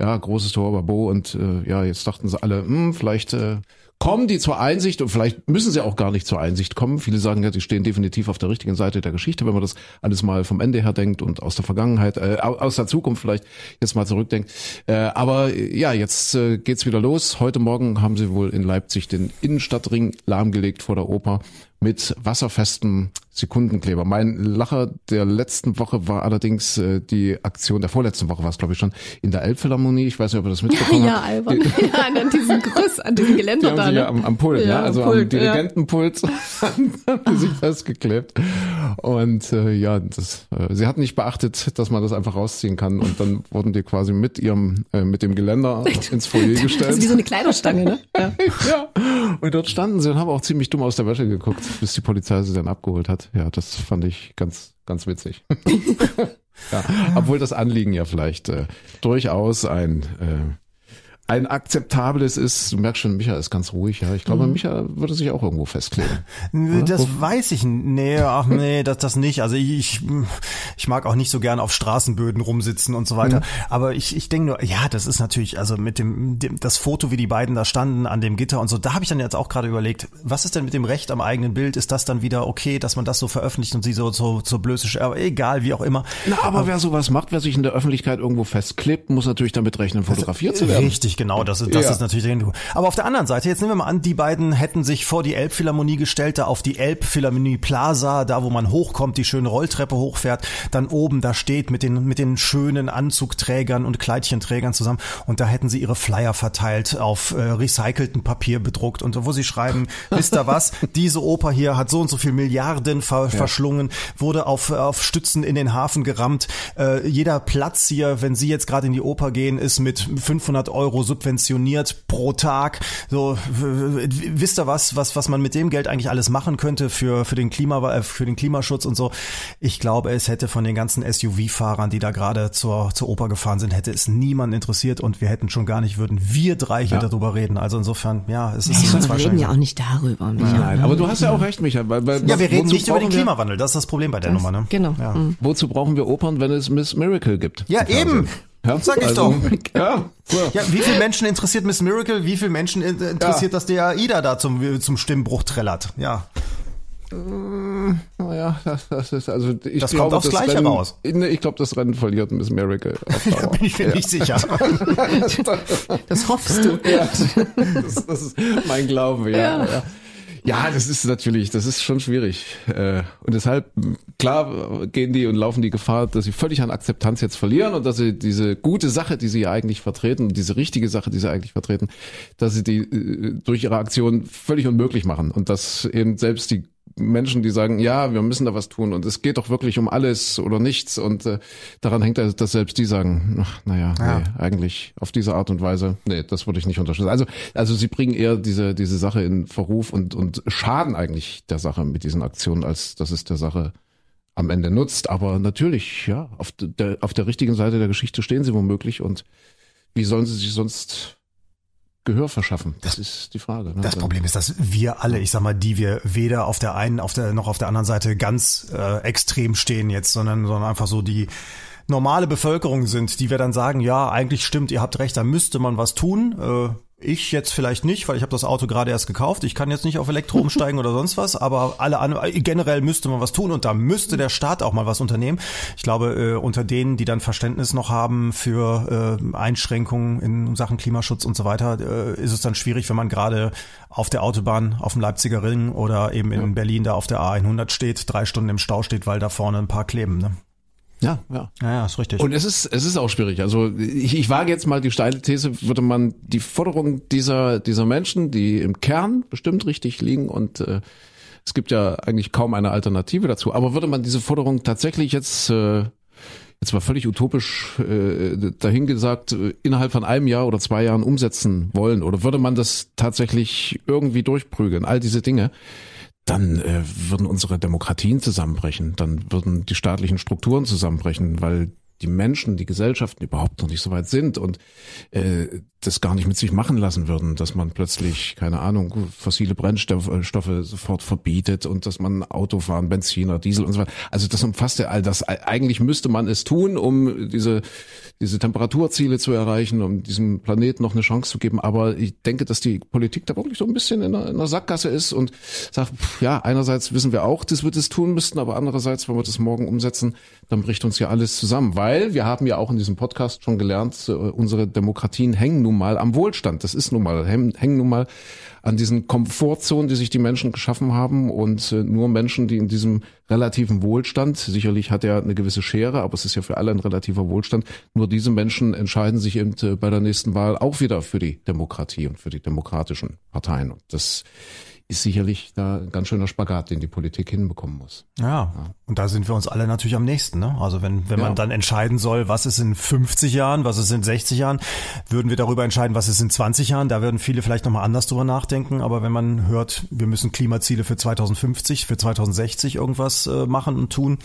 ja, großes Tor Babo und äh, ja, jetzt dachten sie alle, hm, vielleicht äh, kommen die zur Einsicht und vielleicht müssen sie auch gar nicht zur Einsicht kommen. Viele sagen ja, die stehen definitiv auf der richtigen Seite der Geschichte, wenn man das alles mal vom Ende her denkt und aus der Vergangenheit, äh, au- aus der Zukunft vielleicht jetzt mal zurückdenkt. Äh, aber äh, ja, jetzt äh, geht's wieder los. Heute Morgen haben sie wohl in Leipzig den Innenstadtring lahmgelegt vor der Oper mit wasserfestem Sekundenkleber. Mein Lacher der letzten Woche war allerdings äh, die Aktion, der vorletzten Woche war es glaube ich schon, in der Elbphilharmonie. Ich weiß nicht, ob ihr das mitbekommen Ja, habt. albern. Ja, an diesem Gerüst, an diesem Die Geländer da. sich Ne? ja am, am Pult, Ja, ja, also am Pult, am Dirigentenpult haben die sich festgeklebt. Und äh, ja, das, äh, sie hatten nicht beachtet, dass man das einfach rausziehen kann. Und dann wurden die quasi mit ihrem, äh, mit dem Geländer ins Foyer Das ist wie gestellt. so eine Kleiderstange, ne? Ja. ja. Und dort standen sie und haben auch ziemlich dumm aus der Wäsche geguckt, bis die Polizei sie dann abgeholt hat. Ja, das fand ich ganz, ganz witzig. ja, obwohl das Anliegen ja vielleicht äh, durchaus ein äh, ein akzeptables ist. Du merkst schon, Micha ist ganz ruhig. Ja, ich glaube, Micha würde sich auch irgendwo festkleben. Das weiß ich. Nee, ach nee, das, das nicht. Also ich, ich mag auch nicht so gern auf Straßenböden rumsitzen und so weiter. Aber ich, ich denke nur, ja, das ist natürlich, also mit dem, dem das Foto, wie die beiden da standen an dem Gitter und so, da habe ich dann jetzt auch gerade überlegt, was ist denn mit dem Recht am eigenen Bild? Ist das dann wieder okay, dass man das so veröffentlicht und sie so, so, so blößisch, aber egal, wie auch immer. Na, aber wer sowas macht, wer sich in der Öffentlichkeit irgendwo festklebt, muss natürlich damit rechnen, fotografiert zu werden. Richtig, genau, das, ist- das Ja. ist natürlich der Hintergrund. Aber auf der anderen Seite, jetzt nehmen wir mal an, die beiden hätten sich vor die Elbphilharmonie gestellt, da auf die Elbphilharmonie Plaza, da wo man hochkommt, die schöne Rolltreppe hochfährt, dann oben da steht mit den, mit den schönen Anzugträgern und Kleidchenträgern zusammen und da hätten sie ihre Flyer verteilt, auf äh, recyceltem Papier bedruckt und wo sie schreiben, wisst ihr was, diese Oper hier hat so und so viel Milliarden ver verschlungen, wurde auf, auf Stützen in den Hafen gerammt, äh, jeder Platz hier, wenn sie jetzt gerade in die Oper gehen, ist mit 500 Euro subventioniert pro Tag. So, wisst ihr was, was, was man mit dem Geld eigentlich alles machen könnte für, für den Klima, äh, für den Klimaschutz und so. Ich glaube, es hätte von den ganzen SUV-Fahrern, die da gerade zur, zur Oper gefahren sind, hätte es niemand interessiert und wir hätten schon gar nicht, würden wir drei hier Ja. darüber reden. Also insofern, ja, es ist Ja, wir reden ja auch nicht darüber. Micha. Nein, aber du hast ja auch recht, Micha. Weil, weil, Ja, wir reden nicht über den Klimawandel. Das ist das Problem bei der Nummer, ne? Genau. Ja. Mhm. Wozu brauchen wir Opern, wenn es Miss Miracle gibt? Ja, eben. Ja, Sag ich also, doch. Ja, so. Ja, wie viele Menschen interessiert Miss Miracle? Wie viele Menschen in- interessiert, dass der AIDA da zum, zum Stimmbruch trällert? Ja. Naja, das, das ist also ich Das glaube, kommt aufs Gleiche Rennen, raus. Nee, ich glaube, das Rennen verliert Miss Miracle. Bin ich mir nicht sicher. Das hoffst du. Ja, das, das ist mein Glaube, ja. Ja. Ja. Das ist natürlich, das ist schon schwierig. Äh, und deshalb, klar, gehen die und laufen die Gefahr, dass sie völlig an Akzeptanz jetzt verlieren und dass sie diese gute Sache, die sie ja eigentlich vertreten, diese richtige Sache, die sie eigentlich vertreten, dass sie die äh, durch ihre Aktion völlig unmöglich machen. Und dass eben selbst die Menschen, die sagen, ja, wir müssen da was tun und es geht doch wirklich um alles oder nichts und äh, daran hängt, dass selbst die sagen, ach, naja, ja. nee, eigentlich auf diese Art und Weise, nee, das würde ich nicht unterstützen. Also, also sie bringen eher diese, diese Sache in Verruf und, und schaden eigentlich der Sache mit diesen Aktionen, als dass es der Sache am Ende nutzt. Aber natürlich, ja, auf der, auf der richtigen Seite der Geschichte stehen sie womöglich und wie sollen sie sich sonst Gehör verschaffen? Das, das ist die Frage. Ne? Das Problem ist, dass wir alle, ich sag mal, die wir weder auf der einen, auf der noch auf der anderen Seite ganz äh, extrem stehen jetzt, sondern, sondern einfach so die normale Bevölkerung sind, die wir dann sagen, ja, eigentlich stimmt, ihr habt recht, da müsste man was tun. Äh, ich jetzt vielleicht nicht, weil ich habe das Auto gerade erst gekauft. Ich kann jetzt nicht auf Elektro umsteigen oder sonst was, aber alle anderen, generell müsste man was tun und da müsste der Staat auch mal was unternehmen. Ich glaube, äh, unter denen, die dann Verständnis noch haben für äh, Einschränkungen in Sachen Klimaschutz und so weiter, äh, ist es dann schwierig, wenn man gerade auf der Autobahn auf dem Leipziger Ring oder eben in ja. Berlin da auf der A100 steht, drei Stunden im Stau steht, weil da vorne ein paar kleben. Ne? Ja, ja. Ja, ja, ist richtig. Und es ist, es ist auch schwierig. Also ich, ich wage jetzt mal die steile These, würde man die Forderung dieser, dieser Menschen, die im Kern bestimmt richtig liegen und äh, es gibt ja eigentlich kaum eine Alternative dazu, aber würde man diese Forderung tatsächlich jetzt, äh, jetzt mal völlig utopisch äh, dahingesagt, äh, innerhalb von einem Jahr oder zwei Jahren umsetzen wollen oder würde man das tatsächlich irgendwie durchprügeln, all diese Dinge, dann äh, würden unsere Demokratien zusammenbrechen, dann würden die staatlichen Strukturen zusammenbrechen, weil die Menschen, die Gesellschaften überhaupt noch nicht so weit sind und äh, das gar nicht mit sich machen lassen würden, dass man plötzlich, keine Ahnung, fossile Brennstoffe sofort verbietet und dass man Autofahren, Benziner, Diesel und so weiter. Also das umfasst ja all das. Eigentlich müsste man es tun, um diese, diese Temperaturziele zu erreichen, um diesem Planeten noch eine Chance zu geben. Aber ich denke, dass die Politik da wirklich so ein bisschen in einer, in einer Sackgasse ist und sagt, pff, ja, einerseits wissen wir auch, dass wir das tun müssten, aber andererseits, wenn wir das morgen umsetzen, dann bricht uns ja alles zusammen. Weil wir haben ja auch in diesem Podcast schon gelernt, äh, unsere Demokratien hängen nun mal am Wohlstand. Das ist nun mal, hängen nun mal an diesen Komfortzonen, die sich die Menschen geschaffen haben und äh, nur Menschen, die in diesem relativen Wohlstand, sicherlich hat er eine gewisse Schere, aber es ist ja für alle ein relativer Wohlstand, nur diese Menschen entscheiden sich eben äh, bei der nächsten Wahl auch wieder für die Demokratie und für die demokratischen Parteien. Und das ist sicherlich da ein ganz schöner Spagat, den die Politik hinbekommen muss. Ja, ja. und da sind wir uns alle natürlich am nächsten. Ne? Also wenn, wenn ja. man dann entscheiden soll, was ist in 50 Jahren, was ist in 60 Jahren, würden wir darüber entscheiden, was ist in 20 Jahren. Da würden viele vielleicht nochmal anders drüber nachdenken. Aber wenn man hört, wir müssen Klimaziele für 2050, für 2060 irgendwas äh, machen und tun,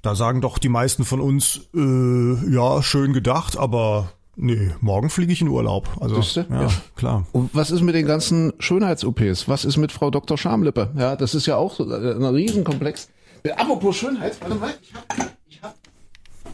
da sagen doch die meisten von uns, äh, ja, schön gedacht, aber Nee, morgen fliege ich in Urlaub. Also ja, ja, klar. Und was ist mit den ganzen Schönheits-OPs? Was ist mit Frau Dr. Schamlippe? Ja, das ist ja auch so äh, ein Riesenkomplex. Apropos Schönheit, warte mal, ich habe ich hab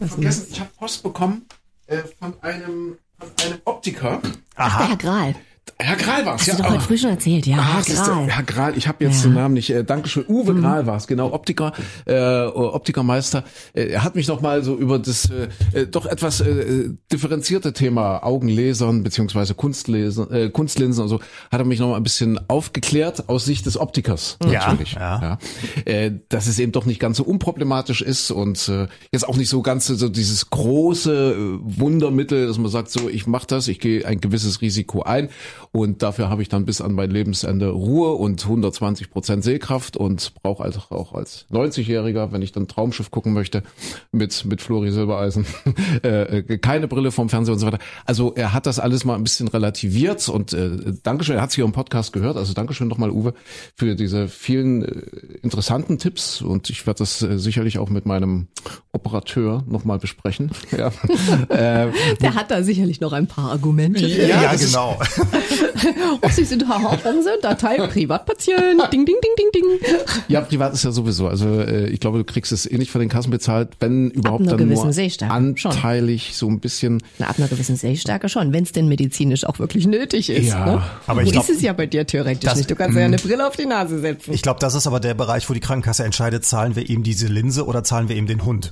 vergessen, ich habe Post bekommen äh, von einem von einem Optiker. Aha. Ach, der Herr Grahl. Herr Gral war es. Hast ja, du doch heute früh schon erzählt, ja. Ach, Herr Gral. Herr Gral, ich habe jetzt ja. den Namen nicht. Äh, Dankeschön. Uwe mhm. Gral war es, genau. Optiker, äh, Optikermeister. Äh, er hat mich noch mal so über das äh, äh, doch etwas äh, differenzierte Thema Augenlasern beziehungsweise Kunstlesen, äh, Kunstlinsen und so, hat er mich noch mal ein bisschen aufgeklärt aus Sicht des Optikers natürlich. Ja, ja. ja. Äh, dass es eben doch nicht ganz so unproblematisch ist und äh, jetzt auch nicht so ganz so dieses große äh, Wundermittel, dass man sagt, so ich mache das, ich gehe ein gewisses Risiko ein und dafür habe ich dann bis an mein Lebensende Ruhe und 120 Prozent Sehkraft und brauche also auch als 90-Jähriger, wenn ich dann Traumschiff gucken möchte, mit, mit Flori Silbereisen, äh, äh, keine Brille vom Fernseher und so weiter. Also er hat das alles mal ein bisschen relativiert und äh, Dankeschön, er hat es hier im Podcast gehört, also Dankeschön nochmal Uwe für diese vielen äh, interessanten Tipps und ich werde das äh, sicherlich auch mit meinem Operateur nochmal besprechen. Ja. äh, Der hat da sicherlich noch ein paar Argumente. Ja, ja genau. oh, Sie sind Hartmann, Datei Privatpatient, ding, ding, ding, ding, ding. Ja, privat ist ja sowieso. Also äh, ich glaube, du kriegst es eh nicht von den Kassen bezahlt, wenn überhaupt dann nur Sehstärke. anteilig schon. so ein bisschen. Na, ab einer gewissen Sehstärke schon, wenn es denn medizinisch auch wirklich nötig ist. Ja, ne? aber ich glaube, ist es ja bei dir theoretisch das, nicht. Du kannst ja eine Brille auf die Nase setzen. Ich glaube, das ist aber der Bereich, wo die Krankenkasse entscheidet, zahlen wir ihm diese Linse oder zahlen wir ihm den Hund.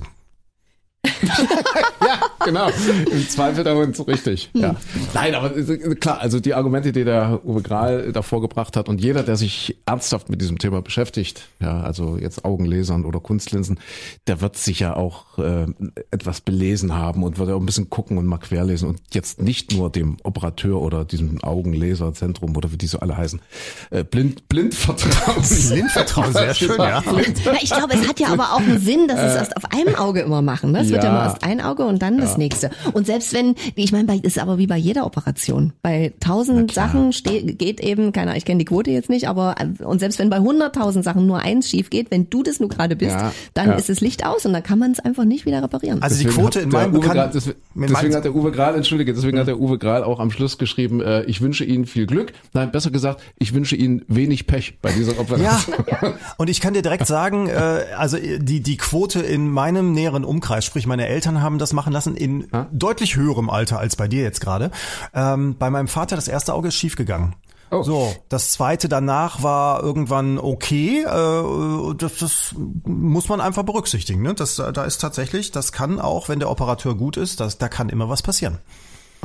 Ja, genau. Im Zweifel der Hund, richtig. Ja. Nein, aber äh, klar, also die Argumente, die der Uwe Grahl davor gebracht hat und jeder, der sich ernsthaft mit diesem Thema beschäftigt, ja, also jetzt Augenlesern oder Kunstlinsen, der wird sicher auch äh, etwas belesen haben und wird auch ein bisschen gucken und mal querlesen und jetzt nicht nur dem Operateur oder diesem Augenleserzentrum oder wie die so alle heißen, äh, blind, blind vertrauen. Blind vertrauen, sehr schön, ja. Ja, ich glaube, es hat ja aber auch einen Sinn, dass es erst auf einem Auge immer machen. Ne? Es wird ja Ja. mal erst ein Auge und dann das nächste. Und selbst wenn, ich meine, bei- ist aber wie bei jeder Operation. Bei tausend Sachen ste geht eben, keine Ahnung, ich kenne die Quote jetzt nicht, aber äh, und selbst wenn bei hunderttausend Sachen nur eins schief geht, wenn du das nur gerade bist, Ja, dann ja. ist das Licht aus und dann kann man es einfach nicht wieder reparieren. Also die Deswegen Quote hat in meinem. Grahl, deswegen, deswegen hat der Uwe Grahl, entschuldige, deswegen hat der Uwe Grahl auch am Schluss geschrieben, äh, ich wünsche Ihnen viel Glück. Nein, besser gesagt, ich wünsche Ihnen wenig Pech bei dieser Ja, Operation. und ich kann dir direkt sagen, äh, also die die Quote in meinem näheren Umkreis, sprich meine Eltern haben das machen lassen in deutlich höherem Alter als bei dir jetzt gerade. Ähm, bei meinem Vater das erste Auge ist schief gegangen. Oh. So, das zweite danach war irgendwann okay. Äh, das, das muss man einfach berücksichtigen. Ne? Das, da ist tatsächlich, das kann auch, wenn der Operateur gut ist, das, da kann immer was passieren.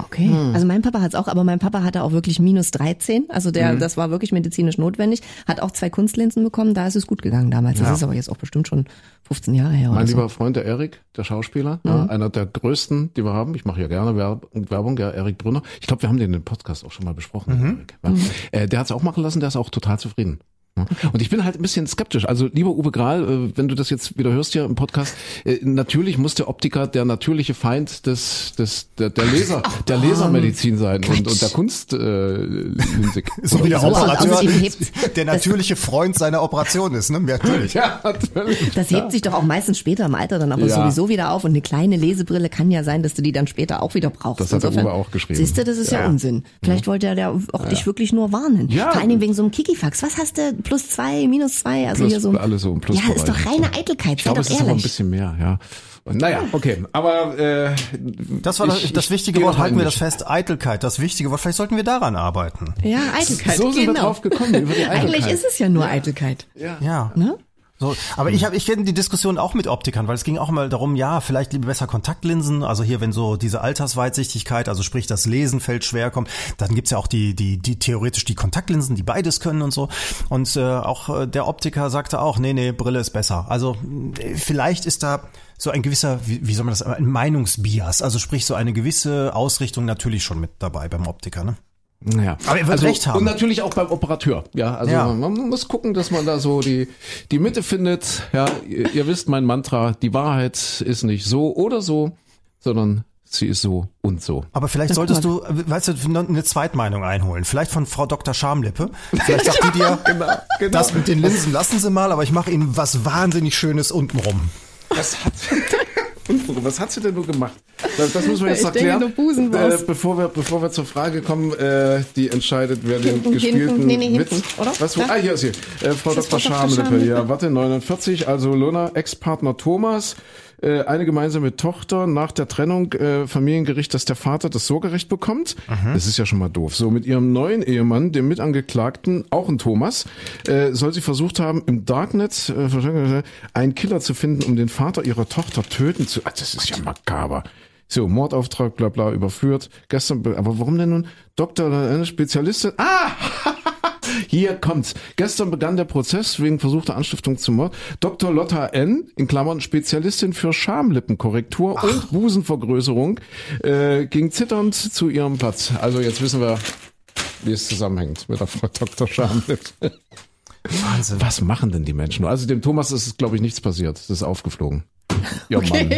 Okay. Hm. Also mein Papa hat es auch, aber mein Papa hatte auch wirklich minus 13. Also Hm. der, das war wirklich medizinisch notwendig. Hat auch zwei Kunstlinsen bekommen, da ist es gut gegangen damals. Das Ja. ist aber jetzt auch bestimmt schon 15 Jahre her. Mein oder so. lieber Freund, der Erik, der Schauspieler, ja, einer der größten, die wir haben. Ich mache ja gerne Werb Werbung, ja, Erik Brünner. Ich glaube, wir haben den im Podcast auch schon mal besprochen. Erik, ja. Äh, der hat es auch machen lassen, der ist auch total zufrieden. Ja. Und ich bin halt ein bisschen skeptisch. Also lieber Uwe Grahl, äh, wenn du das jetzt wieder hörst hier im Podcast, äh, natürlich muss der Optiker der natürliche Feind des, des der, der Laser, der Lasermedizin sein und, und der Kunst äh. So wie der Operateur der natürliche Freund seiner Operation ist, ne? Natürlich. Ja, natürlich. Das hebt sich doch auch meistens später im Alter dann aber Ja. sowieso wieder auf und eine kleine Lesebrille kann ja sein, dass du die dann später auch wieder brauchst. Das hat der Uwe auch geschrieben. Siehst du, das ist ja, Ja. Unsinn. Vielleicht wollte er der auch dich wirklich nur warnen. Ja. Vor allen Dingen wegen so einem Kikifax. Was hast du? Plus zwei, minus zwei? Also Plus- hier so. alles so im Ja, ist doch reine Eitelkeit. Ich Sei glaube, doch es ist aber ein ehrlich. bisschen mehr, ja. Und, naja, okay. Aber äh, Das war das, ich- das ich wichtige Wort, halten wir das fest, Eitelkeit, das wichtige Wort. Vielleicht sollten wir daran arbeiten. ja, Eitelkeit. So sind wir genau. drauf gekommen, über die Eitelkeit. Eigentlich ist es ja nur Eitelkeit. Ja. Ne? So, aber ich habe ich kenne die Diskussion auch mit Optikern, weil es ging auch mal darum, ja, vielleicht lieber besser Kontaktlinsen, also hier wenn so diese Altersweitsichtigkeit, also sprich das Lesen fällt schwer kommt, dann gibt's ja auch die die die theoretisch die Kontaktlinsen, die beides können und so und äh, auch äh, der Optiker sagte auch, nee, nee, Brille ist besser. Also äh, vielleicht ist da so ein gewisser, wie, wie soll man das, ein Meinungsbias, also sprich so eine gewisse Ausrichtung natürlich schon mit dabei beim Optiker, ne? Ja. Aber er wird recht haben. Und natürlich auch beim Operateur. Ja, also Ja. man muss gucken, dass man da so die, die Mitte findet. Ja, ihr, ihr wisst mein Mantra, die Wahrheit ist nicht so oder so, sondern sie ist so und so. Aber vielleicht solltest du, weißt du, eine Zweitmeinung einholen. Vielleicht von Frau Dr. Schamlippe. Vielleicht sagt die dir, genau. das mit den Linsen lassen Sie mal, aber ich mache Ihnen was wahnsinnig Schönes untenrum. Was hat, was hat sie denn nur gemacht? Das, das müssen wir jetzt Ich erklären. denke, Busenwurst. Äh, bevor wir, bevor wir zur Frage kommen, äh, die entscheidet, wer den Hinten, gespielten nee, nee, hinten, Witz. oder? Was? Ja. ah, hier ist sie. Äh, Frau ist Dr. Dr. Schamlippe. Ja, warte, 49. Also Lona, Ex-Partner Thomas. Äh, eine gemeinsame Tochter nach der Trennung äh, Familiengericht, dass der Vater das Sorgerecht bekommt. Das ist ja schon mal doof. So mit ihrem neuen Ehemann, dem Mitangeklagten, auch ein Thomas, äh, soll sie versucht haben, im Darknet äh, einen Killer zu finden, um den Vater ihrer Tochter töten zu. Ah, das ist ja makaber. So, Mordauftrag, bla bla, überführt. Gestern, be- aber warum denn nun Doktor, äh, Spezialistin? Ah! Hier kommt's. Gestern begann der Prozess wegen versuchter Anstiftung zum Mord. Dr. Lotta N., in Klammern Spezialistin für Schamlippenkorrektur und Busenvergrößerung, äh, ging zitternd zu ihrem Platz. Also jetzt wissen wir, wie es zusammenhängt mit der Frau Dr. Schamlippe. Wahnsinn. Was machen denn die Menschen? Also dem Thomas ist, glaube ich, nichts passiert. Das ist aufgeflogen. Ja, Mann.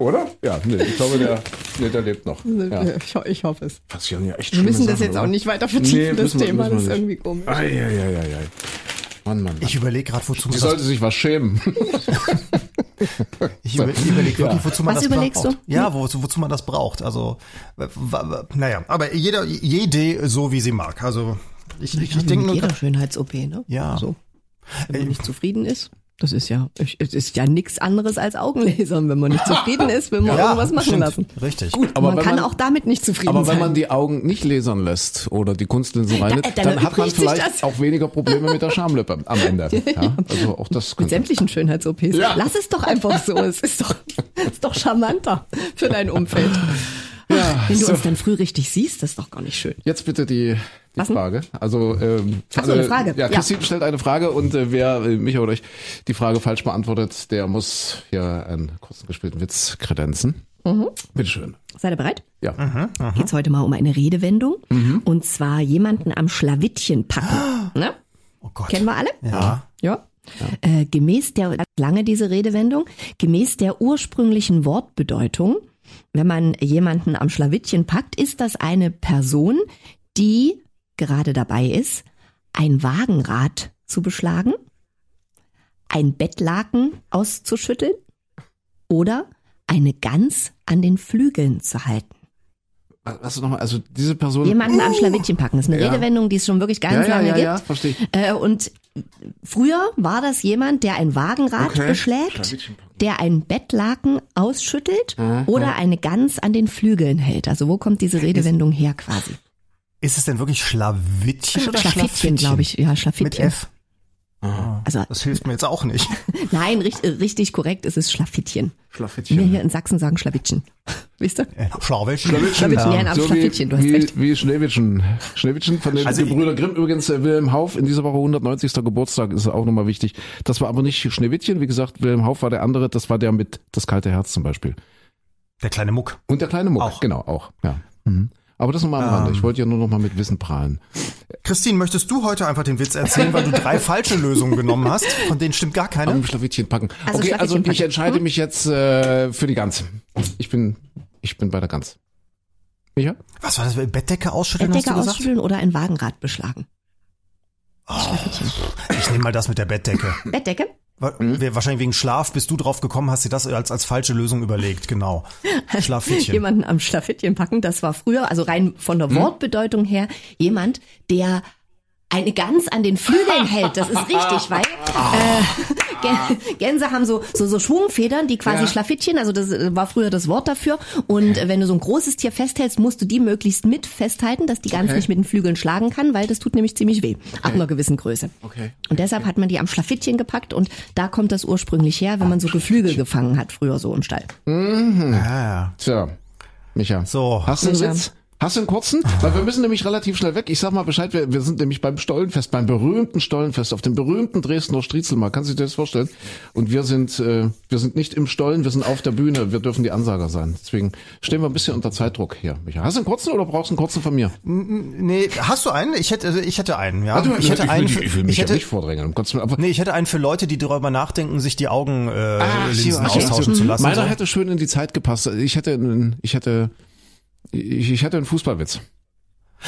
Oder? Ja, nee, ich glaube, der, nee, der lebt noch. Ja. Ich, ich hoffe es. Passieren ja echt Wir müssen das Sachen, jetzt auch oder? nicht weiter vertiefen, das müssen wir- Thema. Das ist nicht. irgendwie komisch. Ei, ei, ei, ei. Mann, Mann, Mann. Ich überlege gerade, wozu man sollte das, sich was schämen. ich über, überleg wirklich, wozu man Was das überlegst braucht. du? Ja, wozu, wozu man das braucht. Also, naja, aber jeder, jede so wie sie mag. Also, ich, ich, ich denke nur, jeder Schönheits-OP, ne? Ja. So. Wenn man nicht zufrieden ist. Das ist ja, es ist ja nichts anderes als Augenlasern, wenn man nicht zufrieden ist, will man Ja, irgendwas machen stimmt. lassen. Richtig. Gut, Aber man kann man- auch damit nicht zufrieden Aber sein. wenn man die Augen nicht lasern lässt oder die Kunstlinsen rein, dann dann, hat man vielleicht das. auch weniger Probleme mit der Schamlippe am Ende. Ja, also auch das mit sämtlichen Schönheits-OPs. Ja. Lass es doch einfach so. Es ist doch, ist doch charmanter für dein Umfeld. Ja, Wenn du so. uns dann früh richtig siehst, das ist doch gar nicht schön. Jetzt bitte die Was? Frage. Also ähm, Ach so, eine Frage. Ja, Ja. Christine stellt eine Frage und äh, wer äh, mich oder euch die Frage falsch beantwortet, der muss hier einen kurzen gespielten Witz kredenzen. Mhm. Bitteschön. Seid ihr bereit? Ja. Geht's heute mal um eine Redewendung. Und zwar jemanden am Schlawittchen packen. Ne? Oh Gott. Kennen wir alle? Ja. Ja. Äh, gemäß der, lange diese Redewendung, gemäß der ursprünglichen Wortbedeutung, wenn man jemanden am Schlawittchen packt, ist das eine Person, die gerade dabei ist, ein Wagenrad zu beschlagen, ein Bettlaken auszuschütteln oder eine Gans an den Flügeln zu halten. Was nochmal, also diese Person. Jemanden am Schlawittchen packen. Das ist eine Ja. Redewendung, die es schon wirklich ganz ja, ja, lange ja, gibt. ja, verstehe ich. Äh, und früher war das jemand, der ein Wagenrad Okay. beschlägt, der ein Bettlaken ausschüttelt Mhm. oder eine Gans an den Flügeln hält. Also wo kommt diese Redewendung her quasi? Ist es denn wirklich Schlawittchen oder Schlafittchen, glaube ich. Ja, Schlafittchen. Mit F. Also Das hilft mir jetzt auch nicht. nein, richtig, richtig korrekt ist es Schlafittchen. Wir Schlafittchen. hier in Sachsen sagen Schlawittchen. Wisst ihr? Äh, Schlawittchen. Schlawittchen, ja, am So Schlafittchen, du hast wie, recht. wie, Schneewittchen. Schneewittchen von den Also Gebrüder Grimm. Übrigens, äh, Wilhelm Hauf, in dieser Woche 190. Geburtstag, ist auch nochmal wichtig. Das war aber nicht Schneewittchen. Wie gesagt, Wilhelm Hauf war der andere. Das war der mit Das kalte Herz zum Beispiel. Der kleine Muck. Und der kleine Muck. Auch. Genau, auch. Ja. Mhm. Aber das nochmal am Rande. Ähm. Ich wollte ja nur noch mal mit Wissen prahlen. Christine, möchtest du heute einfach den Witz erzählen, weil du drei falsche Lösungen genommen hast? Von denen stimmt gar keine. Am Schlawittchen packen. Also okay, also Schlawittchen ich packen. entscheide mich jetzt äh, für die Gans. Ich bin, ich bin bei der Gans. Micha? Was war das? Bettdecke ausschütteln, Bettdecke hast du gesagt? ausschütteln oder ein Wagenrad beschlagen. Ich nehme mal das mit der Bettdecke. Bettdecke? Mhm. Wahrscheinlich wegen Schlaf bist du drauf gekommen, hast dir das als, als falsche Lösung überlegt, genau. Schlafittchen. jemanden am Schlafittchen packen. Das war früher, also rein von der Wortbedeutung her, jemand, der eine Gans an den Flügeln hält. Das ist richtig, weil äh, Gän- Gänse haben so, so, so Schwungfedern, die quasi Ja. Schlafittchen, also das äh, war früher das Wort dafür. Und äh, wenn du so ein großes Tier festhältst, musst du die möglichst mit festhalten, dass die Gans Okay. nicht mit den Flügeln schlagen kann, weil das tut nämlich ziemlich weh. Ab einer gewissen Größe. Okay. Und deshalb hat man die am Schlafittchen gepackt und da kommt das ursprünglich her, wenn man so Geflügel gefangen hat, früher so im Stall. Ah, Tja, Micha. So. Hast du einen. Witz? Hast du einen kurzen? Weil wir müssen nämlich relativ schnell weg. Ich sag mal Bescheid, wir, wir sind nämlich beim Stollenfest, beim berühmten Stollenfest, auf dem berühmten Dresdner Striezelmarkt. Kannst du dir das vorstellen? Und wir sind, äh, wir sind nicht im Stollen, wir sind auf der Bühne. Wir dürfen die Ansager sein. Deswegen stehen wir ein bisschen unter Zeitdruck hier. Micha, hast du einen kurzen oder brauchst du einen kurzen von mir? nee, hast du einen? Ich hätte, ich hätte einen, ja. Ah, du- ich hätte will, einen. die- für- ich will mich ich ja hätte, nicht vordrängeln. Um Gottes Willen. Nee, ich hätte einen für Leute, die darüber nachdenken, sich die Augenlinsen äh, Ach, Linsen okay. austauschen zu lassen. Meiner so. hätte schön in die Zeit gepasst. Ich hätte, ich hätte, ich, ich hätte einen Fußballwitz.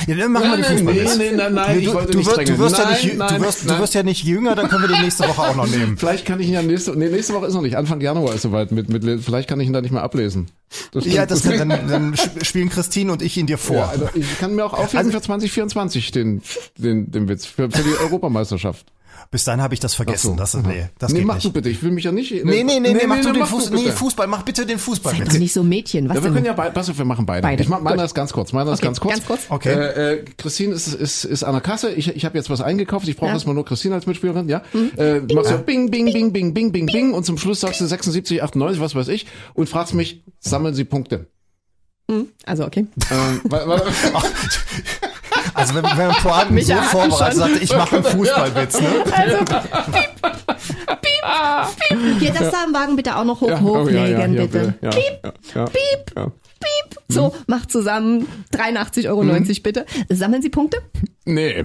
Ja, dann machen wir den Fußballwitz. nee, nein, nein, ich du, wollte du, nicht wirst, du wirst ja Nein, nicht, jü- nein, du wirst, nein. du wirst ja nicht jünger, dann können wir den nächste Woche auch noch nehmen. Vielleicht kann ich ihn ja nächste, nee, nächste Woche ist noch nicht. Anfang Januar ist soweit mit, mit, vielleicht kann ich ihn da nicht mehr ablesen. Das Ja, das kann, dann, dann sp- spielen Christine und ich ihn dir vor. Ja, also ich kann mir auch aufheben Also- für 2024 den, den, den Witz, für, für die Europameisterschaft. Bis dahin habe ich das vergessen. Das, ist- nee, das nee, geht mach nicht. du bitte, ich will mich ja nicht. Nee, nee, nee, nee, mach du dann den Fuß, nee, bitte. Fußball, mach bitte den Fußball. Seid doch nicht so Mädchen. Was Ja, wir denn? können ja beide, pass auf, wir machen beide. Beide. Ich mach, meiner ist ganz kurz, meiner ist Okay, ganz kurz. ganz kurz. Okay. Äh, äh, Christine ist, ist, ist an der Kasse, ich, ich habe jetzt was eingekauft, ich brauche Ja. erstmal nur Christine als Mitspielerin, ja? Äh, du machst so bing, bing, bing, bing, bing, bing, bing und zum Schluss sagst du 76, 98, was weiß ich und fragst mich, sammeln Sie Punkte. Also okay. Ähm, weil, weil, Also wenn, wenn man Mich so vorbereitet, sagte, ich mache einen Fußballwitz, ne? Hier, das Samenwagen bitte auch noch hoch, ja, oh, hochlegen, ja, ja, ja, bitte. Ja, Piep, ja, ja, piep, ja. piep. So, macht zusammen 83,90 Euro bitte. Sammeln Sie Punkte? Nee.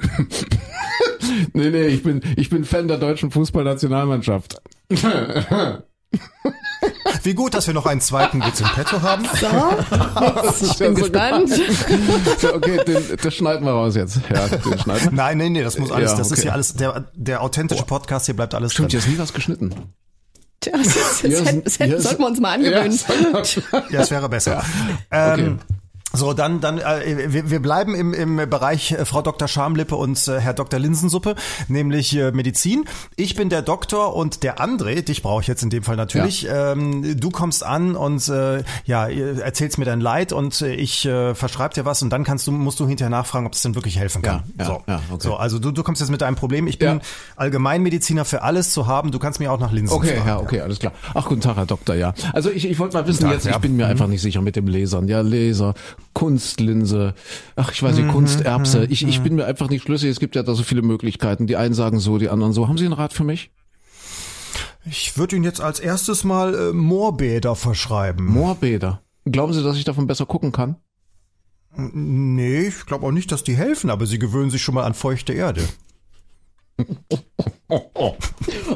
nee, nee, ich bin, ich bin Fan der deutschen Fußballnationalmannschaft. Wie gut, dass wir noch einen zweiten Witz im Petto haben. So, ich bin gespannt. So, okay, den, das schneiden wir raus jetzt. Ja, den schneiden wir. Nein, nee, nee, das muss alles, Ja, das ist okay. hier alles, der, der authentische Podcast hier bleibt alles Stimmt, drin. hier ist nie was geschnitten. Tja, das, das, das, ist- das ist- sollten wir uns mal angewöhnen. Ja, Ja, es wäre besser. Ähm, So, dann, dann, äh, wir, wir bleiben im, im Bereich äh, Frau Dr. Schamlippe und äh, Herr Dr. Linsensuppe, nämlich äh, Medizin. Ich bin der Doktor und der André, dich brauche ich jetzt in dem Fall natürlich. Ja. Ähm, du kommst an und äh, ja, erzählst mir dein Leid und äh, ich äh, verschreib dir was und dann kannst du, musst du hinterher nachfragen, ob das denn wirklich helfen kann. Ja, ja, so. ja, okay. so, also du, du kommst jetzt mit deinem Problem. Ich bin ja. Allgemeinmediziner für alles zu haben. Du kannst mir auch nach Linsen Okay, fragen, ja, okay, alles klar. Ach, guten Tag, Herr Doktor, ja. Also ich, ich wollte mal wissen, Tag, jetzt, ich bin mir mhm. einfach nicht sicher mit dem Lasern. Ja, Laser, Kunstlinse, ach, ich weiß nicht, mhm, Kunsterbse. Ich, ich mhm. bin mir einfach nicht schlüssig. Es gibt ja da so viele Möglichkeiten. Die einen sagen so, die anderen so. Haben Sie einen Rat für mich? Ich würde Ihnen jetzt als erstes mal äh, Moorbäder verschreiben. Moorbäder? Glauben Sie, dass ich davon besser gucken kann? Nee, ich glaube auch nicht, dass die helfen, aber sie gewöhnen sich schon mal an feuchte Erde.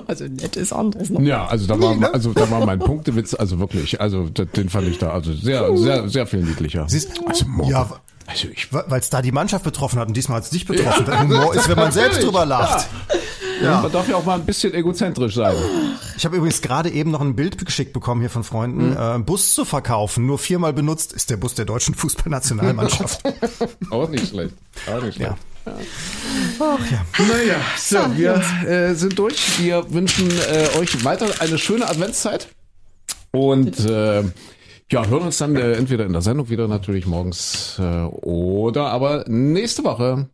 Also nett ist anderes noch. Ja, also da war, ne? also da war mein Punktewitz, also wirklich, also den fand ich da also sehr, sehr, sehr viel niedlicher. Siehst, also ja, also ich, weil es da die Mannschaft betroffen hat und diesmal hat es dich betroffen. Ja. Humor ist, wenn man selbst drüber lacht. Ja. Ja. Man darf ja auch mal ein bisschen egozentrisch sein. Ich habe übrigens gerade eben noch ein Bild geschickt bekommen hier von Freunden. Mhm. Äh, Bus zu verkaufen, nur viermal benutzt, ist der Bus der deutschen Fußballnationalmannschaft. auch nicht schlecht. Auch nicht schlecht. Ja. Ach ja. Naja, so, wir äh, sind durch. Wir wünschen äh, euch weiter eine schöne Adventszeit. Und äh, ja, hören uns dann äh, entweder in der Sendung wieder natürlich morgens äh, oder aber nächste Woche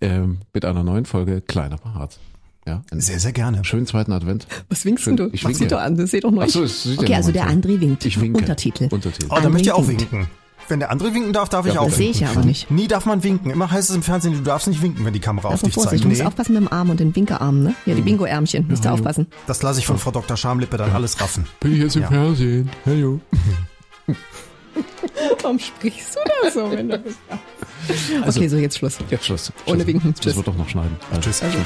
äh, mit einer neuen Folge Kleiner Hart. Ja, sehr, sehr gerne. Schönen zweiten Advent. Was winkst Schön, du? Ich Mach winke. doch an, das seht doch noch. Ach so, das sieht okay, also der André winkt. Ich winke. Untertitel. Untertitel. Oh, da möchte ich auch winken. Wenn der andere winken darf, darf ja, ich auch das winken. Das sehe ich aber nicht. Nie darf man winken. Immer heißt es im Fernsehen, du darfst nicht winken, wenn die Kamera also auf dich Vorsicht, zeigt. Du musst aufpassen mit dem Arm und den Winkearm, ne? Ja, die mhm. Bingo-Ärmchen. Musst du aufpassen. Das lasse ich von Frau Dr. Schamlippe dann alles raffen. Bin ich jetzt im ja. Fernsehen? Hallo. Warum sprichst du da so, wenn du bist? Also, okay, so jetzt Schluss. Jetzt Schluss. Ohne Winken. Tschüss. Das wird doch noch schneiden. Also, Tschüss. Also.